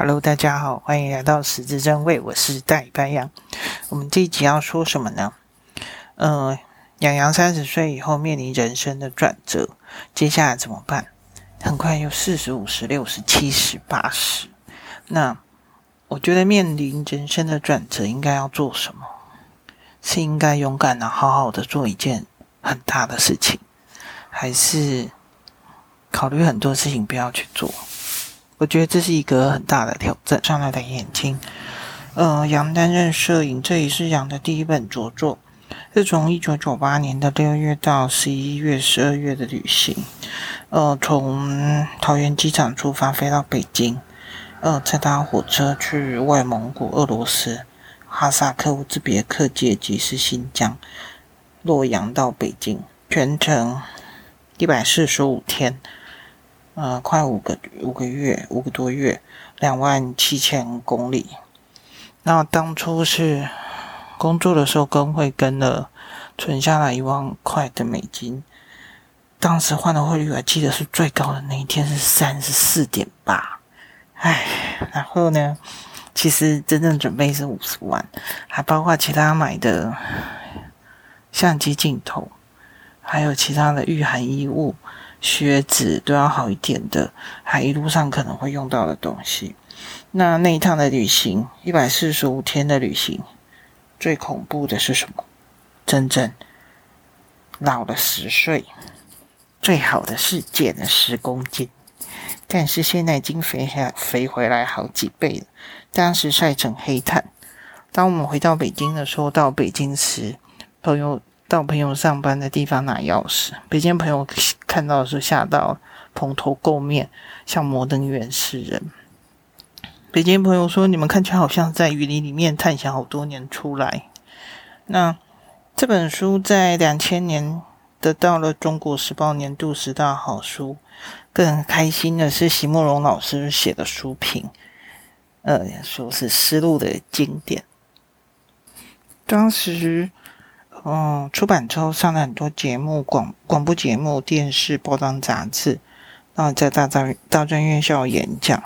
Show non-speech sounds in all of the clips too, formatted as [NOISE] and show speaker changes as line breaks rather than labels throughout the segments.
Hello，大家好，欢迎来到十字正位，我是戴白羊。我们这一集要说什么呢？呃，羊羊三十岁以后面临人生的转折，接下来怎么办？很快又四十五十六十七十八十。那我觉得面临人生的转折，应该要做什么？是应该勇敢的好好的做一件很大的事情，还是考虑很多事情不要去做？我觉得这是一个很大的挑战。上来的眼睛，呃，杨担任摄影，这也是杨的第一本着作，是从一九九八年的六月到十一月、十二月的旅行，呃，从桃园机场出发飞到北京，呃，再搭火车去外蒙古、俄罗斯。哈萨克、乌兹别克、捷吉斯、新疆、洛阳到北京，全程一百四十五天，呃，快五个五个月，五个多月，两万七千公里。那当初是工作的时候跟会跟了，存下来一万块的美金。当时换的汇率，我记得是最高的那一天是三十四点八，唉，然后呢？其实真正准备是五十万，还包括其他买的相机镜头，还有其他的御寒衣物、靴子都要好一点的，还一路上可能会用到的东西。那那一趟的旅行，一百四十五天的旅行，最恐怖的是什么？真正老了十岁，最好的是减了十公斤。但是现在已经肥下肥回来好几倍了。当时晒成黑炭。当我们回到北京的时候，到北京时，朋友到朋友上班的地方拿钥匙，北京朋友看到的时候吓到蓬头垢面，像摩登原始人。北京朋友说：“你们看起来好像在雨林里面探险好多年出来。”那这本书在两千年得到了中国时报年度十大好书。更开心的是，席慕蓉老师写的书评，呃，说是丝路的经典。当时，嗯、出版之后上了很多节目，广广播节目、电视、报章、杂志，然后在大专大专院校演讲，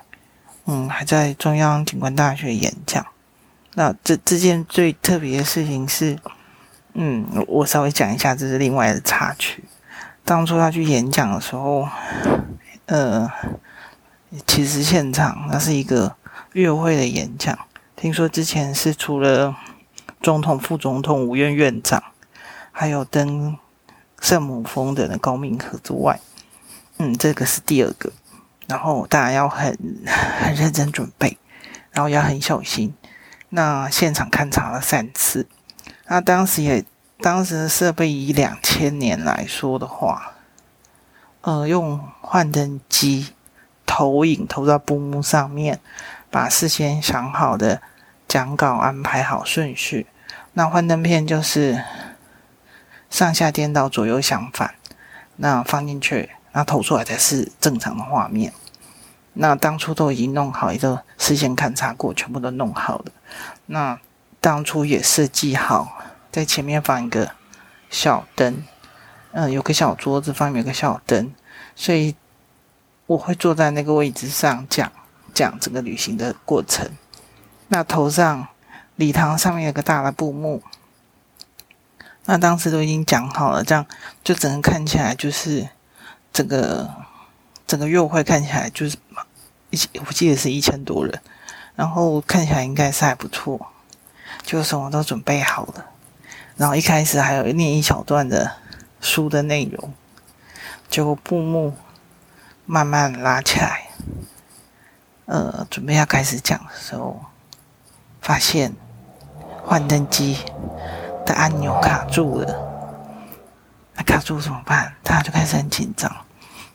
嗯，还在中央警官大学演讲。那这这件最特别的事情是，嗯，我稍微讲一下，这是另外的插曲。当初他去演讲的时候。呃，其实现场那是一个月会的演讲。听说之前是除了总统、副总统、五院院长，还有登圣母峰的高明和之外，嗯，这个是第二个。然后当然要很 [LAUGHS] 很认真准备，然后要很小心。那现场勘察了三次。那当时也，当时的设备以两千年来说的话。呃，用幻灯机投影投到布幕上面，把事先想好的讲稿安排好顺序。那幻灯片就是上下颠倒、左右相反，那放进去，那投出来才是正常的画面。那当初都已经弄好，一个事先勘察过，全部都弄好了。那当初也设计好，在前面放一个小灯。嗯，有个小桌子，放有个小灯，所以我会坐在那个位置上讲讲整个旅行的过程。那头上礼堂上面有个大的布幕，那当时都已经讲好了，这样就整个看起来就是整个整个月会看起来就是一千，我记得是一千多人，然后看起来应该是还不错，就什么都准备好了，然后一开始还有念一小段的。书的内容，结果布幕慢慢拉起来，呃，准备要开始讲的时候，发现幻灯机的按钮卡住了。那卡住怎么办？大家就开始很紧张。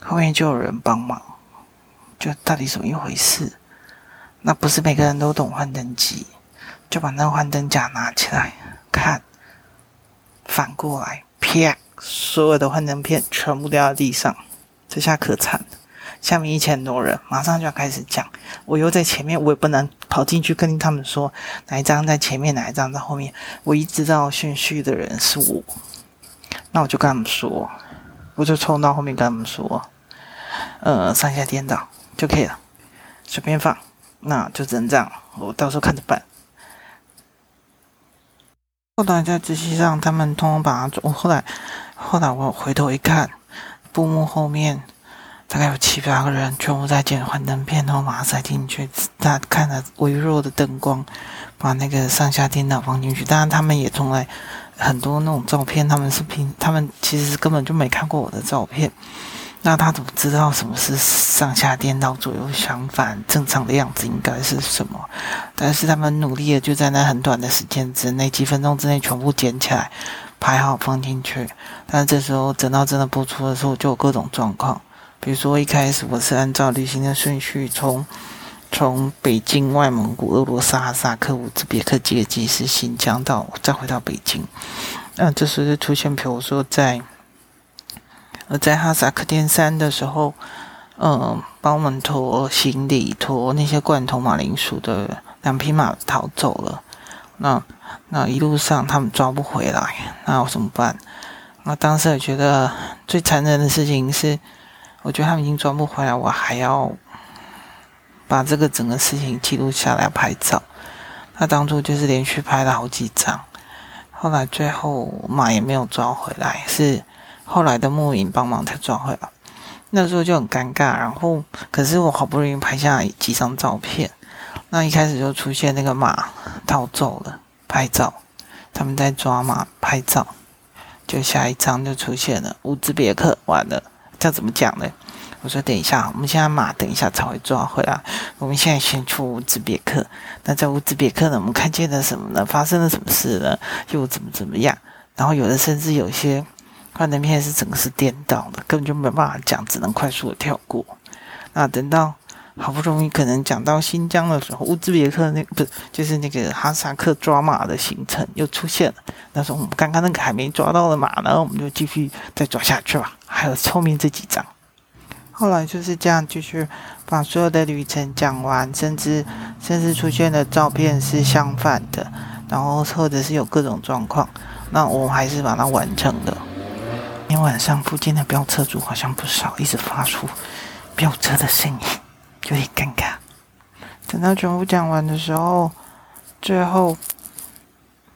后面就有人帮忙，就到底怎么一回事？那不是每个人都懂幻灯机，就把那个幻灯架拿起来看，反过来，啪！所有的幻灯片全部掉在地上，这下可惨了。下面一千多人马上就要开始讲，我又在前面，我也不能跑进去跟他们说哪一张在前面，哪一张在后面。我一知道顺序的人是我，那我就跟他们说，我就冲到后面跟他们说，呃，上下颠倒就可以了，随便放，那就只能这样，我到时候看着办。后来在仔细上，他们通通把它，我后来后来我回头一看，布幕后面大概有七八个人，全部在捡幻灯片，然后把它塞进去。他看着微弱的灯光，把那个上下颠倒放进去。当然，他们也从来很多那种照片，他们是平他们其实根本就没看过我的照片。那他怎么知道什么是上下颠倒、左右相反？正常的样子应该是什么？但是他们努力的就在那很短的时间之内，几分钟之内全部捡起来，排好放进去。但这时候等到真的播出的时候，就有各种状况。比如说一开始我是按照旅行的顺序从从北京、外蒙古、俄罗斯、哈萨克、乌兹别克、吉尔吉斯、新疆到再回到北京。那这时候就出现，比如说在。而在哈萨克天山的时候，嗯，帮我们驮行李、驮那些罐头马铃薯的两匹马逃走了。那那一路上他们抓不回来，那我怎么办？那当时我觉得最残忍的事情是，我觉得他们已经抓不回来，我还要把这个整个事情记录下来拍照。那当初就是连续拍了好几张，后来最后马也没有抓回来，是。后来的幕影帮忙才抓回来，那时候就很尴尬。然后，可是我好不容易拍下几张照片，那一开始就出现那个马逃走了，拍照，他们在抓马拍照，就下一张就出现了乌兹别克，完了，这怎么讲呢？我说等一下，我们现在马等一下才会抓回来，我们现在先出乌兹别克。那在乌兹别克呢，我们看见了什么呢？发生了什么事呢？又怎么怎么样？然后有的甚至有些。幻灯片是整个是颠倒的，根本就没办法讲，只能快速的跳过。那等到好不容易可能讲到新疆的时候，乌兹别克那不是就是那个哈萨克抓马的行程又出现了。那时候我们刚刚那个还没抓到的马呢，我们就继续再抓下去吧。还有后面这几张，后来就是这样继续把所有的旅程讲完，甚至甚至出现的照片是相反的，然后或者是有各种状况，那我们还是把它完成了。今天晚上附近的飙车族好像不少，一直发出飙车的声音，有点尴尬。等到全部讲完的时候，最后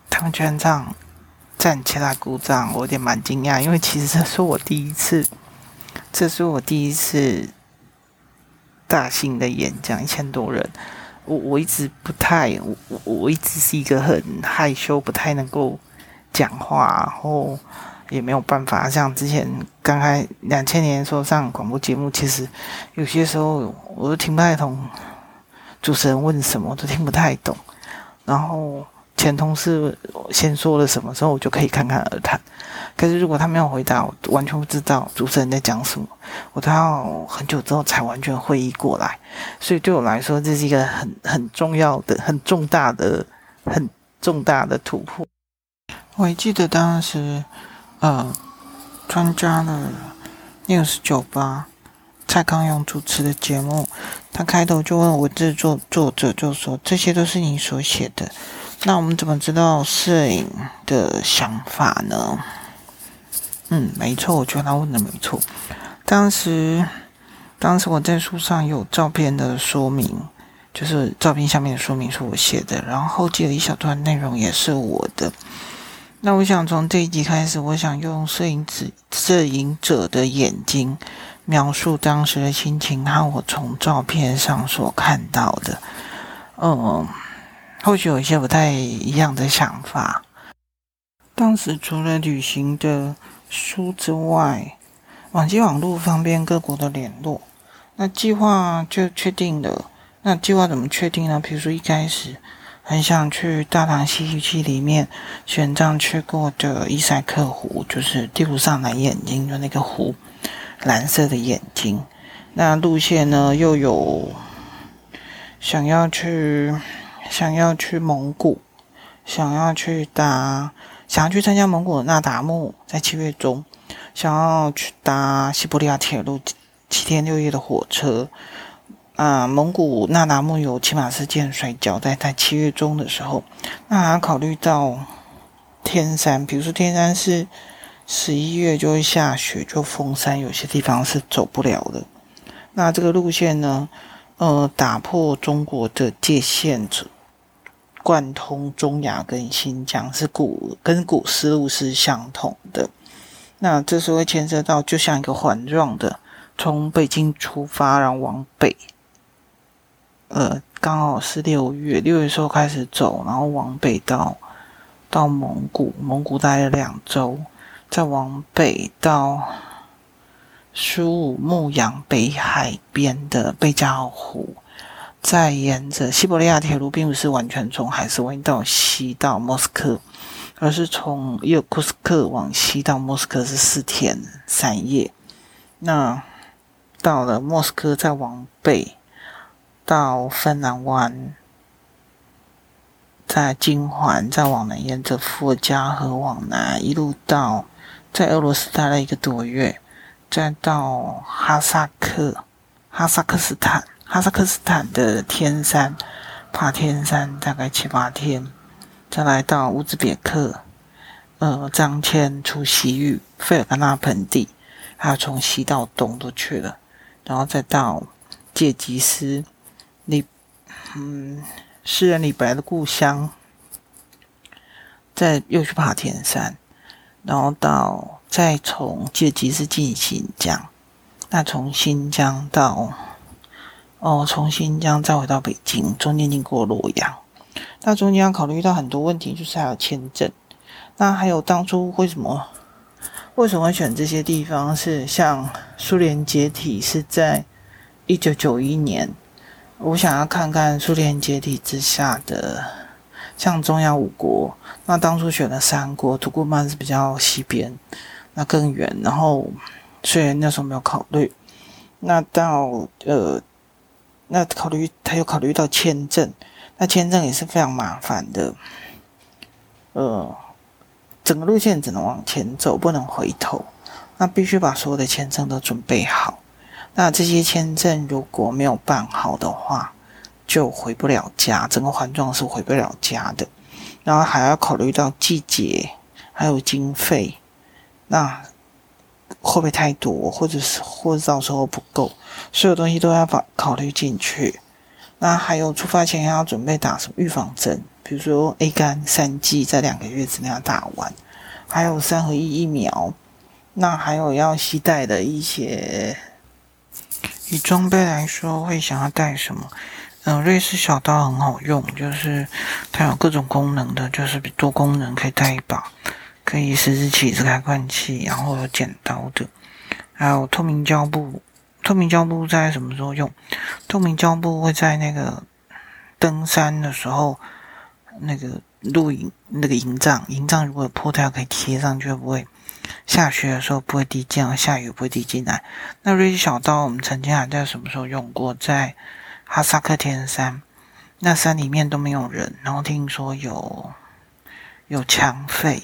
他们全场站起来鼓掌，我有点蛮惊讶，因为其实这是我第一次，这是我第一次大型的演讲，一千多人。我我一直不太，我我一直是一个很害羞，不太能够讲话，然后。也没有办法，像之前刚开两千年的时候上广播节目，其实有些时候我都听不太懂主持人问什么，我都听不太懂。然后前同事先说了什么时候，我就可以侃侃而谈。可是如果他没有回答，我完全不知道主持人在讲什么，我都要很久之后才完全会意过来。所以对我来说，这是一个很很重要的、很重大的、很重大的突破。我还记得当时。呃，参加了 News98 蔡康永主持的节目，他开头就问我制作作者，就说这些都是你所写的，那我们怎么知道摄影的想法呢？嗯，没错，我觉得他问的没错。当时，当时我在书上有照片的说明，就是照片下面的说明是我写的，然后后记的一小段内容也是我的。那我想从这一集开始，我想用摄影者摄影者的眼睛描述当时的心情和我从照片上所看到的，嗯，或许有一些不太一样的想法。当时除了旅行的书之外，网际网络方便各国的联络，那计划就确定了。那计划怎么确定呢？比如说一开始。很想去大唐西域记里面玄奘去过的伊塞克湖，就是地图上蓝眼睛的那个湖，蓝色的眼睛。那路线呢，又有想要去，想要去蒙古，想要去搭，想要去参加蒙古的那达慕，在七月中，想要去搭西伯利亚铁路七天六夜的火车。啊，蒙古那达慕有骑马事件摔跤，在在七月中的时候，那还考虑到天山，比如说天山是十一月就会下雪，就封山，有些地方是走不了的。那这个路线呢，呃，打破中国的界限，贯通中亚跟新疆，是古跟古思路是相同的。那这是会牵涉到，就像一个环状的，从北京出发，然后往北，呃，刚好是六月，六月时候开始走，然后往北到到蒙古，蒙古待了两周，再往北到。苏武牧羊北海边的贝加尔湖，再沿着西伯利亚铁路，并不是完全从海参崴到西到莫斯科，而是从伊尔库斯克往西到莫斯科是四天三夜。那到了莫斯科，再往北到芬兰湾，在金环，再往南沿着伏尔加河往南，一路到在俄罗斯待了一个多月。再到哈萨克、哈萨克斯坦、哈萨克斯坦的天山，爬天山大概七八天，再来到乌兹别克，呃，张骞出西域，费尔干纳盆地，还有从西到东都去了，然后再到戒吉斯，嗯，诗人李白的故乡，再又去爬天山，然后到。再从借吉斯进新疆，那从新疆到哦，从新疆再回到北京，中间经过洛阳。那中间要考虑到很多问题，就是还有签证。那还有当初为什么为什么会选这些地方？是像苏联解体是在一九九一年，我想要看看苏联解体之下的像中央五国。那当初选了三国，土库曼是比较西边。那更远，然后虽然那时候没有考虑，那到呃，那考虑他又考虑到签证，那签证也是非常麻烦的，呃，整个路线只能往前走，不能回头，那必须把所有的签证都准备好。那这些签证如果没有办好的话，就回不了家，整个环状是回不了家的。然后还要考虑到季节，还有经费。那会不会太多，或者是或者到时候不够，所有东西都要把考虑进去。那还有出发前要准备打什么预防针，比如说 A 肝三剂在两个月之内要打完，还有三合一疫苗。那还有要携带的一些，以装备来说，会想要带什么？嗯、呃，瑞士小刀很好用，就是它有各种功能的，就是多功能可以带一把。可以十字起子开罐器，然后有剪刀的，还有透明胶布。透明胶布在什么时候用？透明胶布会在那个登山的时候，那个露营那个营帐，营帐如果有破掉可以贴上去，不会下雪的时候不会滴进，下雨不会滴进来。那瑞士小刀我们曾经还在什么时候用过？在哈萨克天山，那山里面都没有人，然后听说有有抢匪。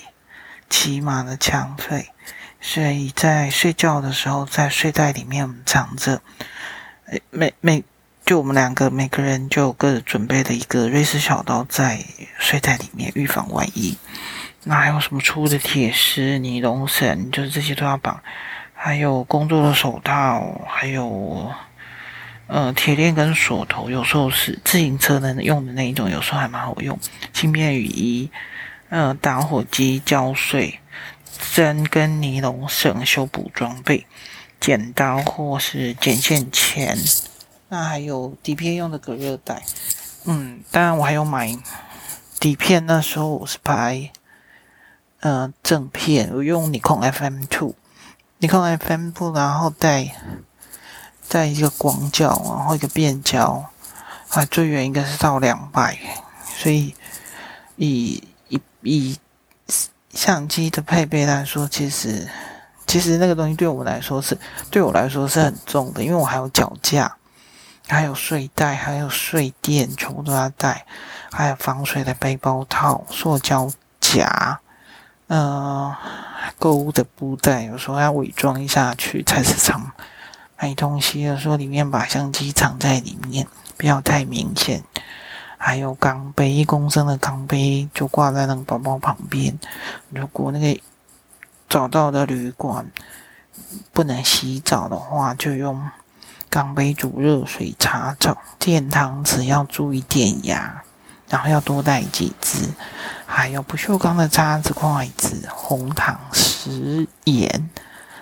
骑马的抢匪，所以在睡觉的时候，在睡袋里面我们藏着。每每就我们两个每个人就各自准备了一个瑞士小刀在睡袋里面，预防万一。那还有什么粗的铁丝、尼龙绳，就是这些都要绑。还有工作的手套，还有呃铁链跟锁头，有时候是自行车能用的那一种，有时候还蛮好用。轻便雨衣。呃，打火机、胶水、针跟尼龙绳、修补装备、剪刀或是剪线钳，那还有底片用的隔热带。嗯，当然我还有买底片，那时候我是拍呃正片，我用尼康 FM two，尼康 FM two，然后带带一个广角，然后一个变焦，啊，最远应该是到两百，所以以。以相机的配备来说，其实其实那个东西对我来说是对我来说是很重的，因为我还有脚架，还有睡袋，还有睡垫，全部都要带，还有防水的背包套、塑胶夹，呃，购物的布袋，有时候要伪装一下去菜市场买东西有时候，里面把相机藏在里面，不要太明显。还有钢杯，一公升的钢杯就挂在那个包包旁边。如果那个找到的旅馆不能洗澡的话，就用钢杯煮热水茶澡，电汤匙要注意电压，然后要多带几支，还有不锈钢的叉子、筷子、红糖、食盐。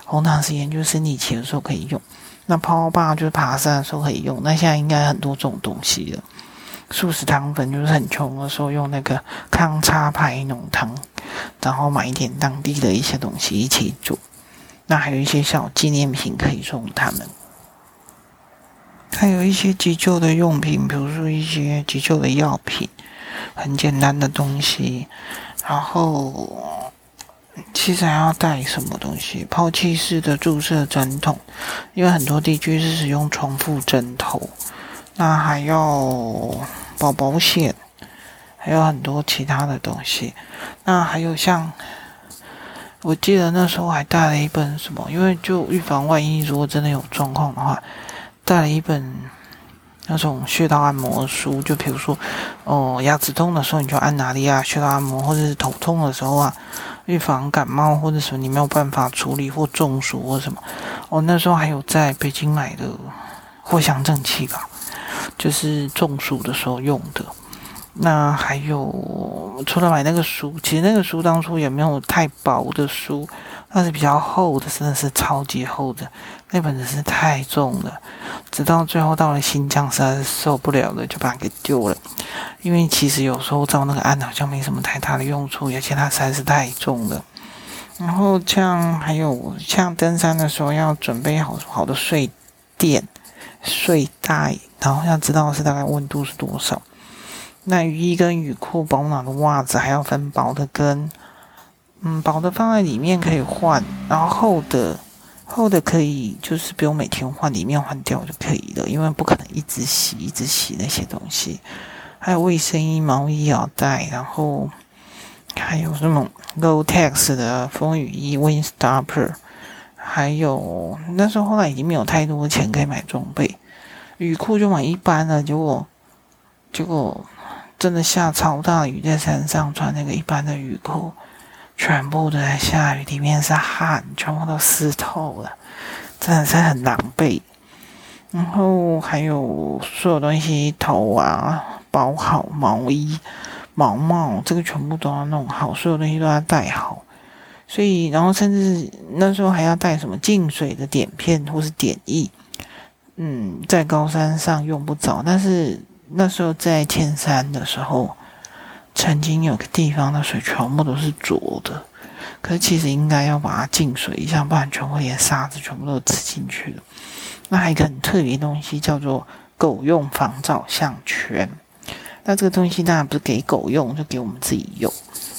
红糖食盐就是生理期的时候可以用，那泡泡爸就是爬山的时候可以用。那现在应该很多这种东西了。素食汤粉就是很穷的时候用那个康叉牌浓汤，然后买一点当地的一些东西一起煮。那还有一些小纪念品可以送他们。还有一些急救的用品，比如说一些急救的药品，很简单的东西。然后，其实还要带什么东西？抛弃式的注射针筒，因为很多地区是使用重复针头。那还要保保险，还有很多其他的东西。那还有像，我记得那时候还带了一本什么？因为就预防万一，如果真的有状况的话。带了一本那种穴道按摩书，就比如说，哦，牙齿痛的时候你就按哪里啊？穴道按摩，或者是头痛的时候啊，预防感冒或者什么你没有办法处理或中暑或什么。哦、那时候还有在北京买的藿香正气吧，就是中暑的时候用的。那还有除了买那个书，其实那个书当初也没有太薄的书。那是比较厚的，真的是超级厚的。那本子是太重了，直到最后到了新疆，实在是受不了了，就把它给丢了。因为其实有时候照那个案好像没什么太大的用处，而且它实在是太重了。然后像还有像登山的时候要准备好好的睡垫、睡袋，然后要知道是大概温度是多少。那雨衣跟雨裤、保暖的袜子还要分薄的跟。嗯，薄的放在里面可以换，然后厚的厚的可以就是不用每天换，里面换掉就可以了，因为不可能一直洗一直洗那些东西。还有卫生衣、毛衣要带，然后还有什么 Gore-Tex 的风雨衣、Windstopper，还有那时候后来已经没有太多钱可以买装备，雨裤就买一般的，结果结果真的下超大雨，在山上穿那个一般的雨裤。全部都在下雨，里面是汗，全部都湿透了，真的是很狼狈。然后还有所有东西，头啊包好，毛衣、毛帽，这个全部都要弄好，所有东西都要带好。所以，然后甚至那时候还要带什么净水的碘片或是碘液。嗯，在高山上用不着，但是那时候在千山的时候。曾经有个地方的水全部都是浊的，可是其实应该要把它净水一下，不然全部连沙子全部都吃进去了。那还有一个很特别的东西叫做狗用防照项圈，那这个东西当然不是给狗用，就给我们自己用。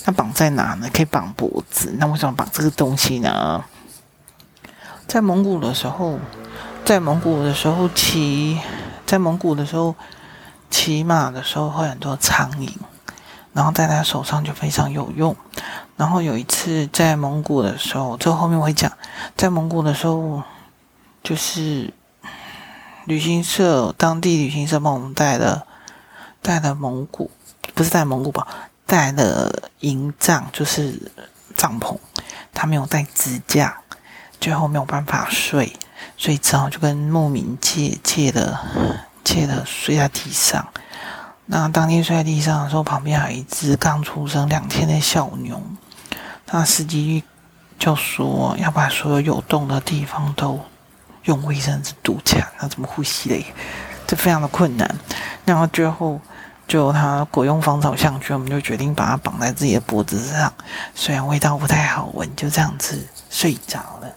那绑在哪呢？可以绑脖子。那为什么绑这个东西呢？在蒙古的时候，在蒙古的时候骑，在蒙古的时候骑马的时候会很多苍蝇。然后戴在手上就非常有用。然后有一次在蒙古的时候，这后面我会讲，在蒙古的时候，就是旅行社当地旅行社帮我们带的带了蒙古，不是带蒙古吧，带了营帐，就是帐篷，他没有带支架，最后没有办法睡，所以只好就跟牧民借借的借的睡在地上。那当天睡在地上的时候，旁边还有一只刚出生两天的小牛。那司机就说要把所有有洞的地方都用卫生纸堵起来，那怎么呼吸嘞？这非常的困难。然后最后就他果用防潮项圈，我们就决定把它绑在自己的脖子上，虽然味道不太好闻，就这样子睡着了。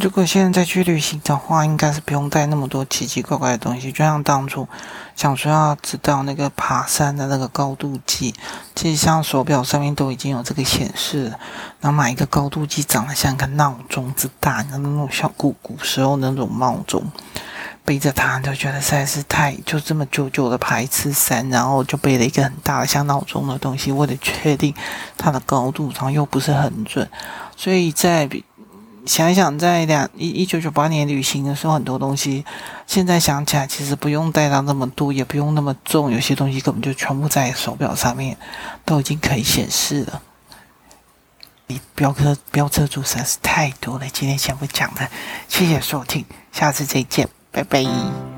如果现在再去旅行的话，应该是不用带那么多奇奇怪怪的东西。就像当初想说要知道那个爬山的那个高度计，其实像手表上面都已经有这个显示了。然后买一个高度计，长得像个闹钟之大，那种小古古时候那种闹钟，背着它就觉得实在是太就这么久久的爬一次山，然后就背了一个很大的像闹钟的东西，为了确定它的高度，然后又不是很准，所以在。想一想，在两一一九九八年旅行的时候，很多东西现在想起来，其实不用带到那么多，也不用那么重，有些东西根本就全部在手表上面都已经可以显示了。你飙车飙车族实在是太多了，今天先不讲了，谢谢收听。下次再见，拜拜。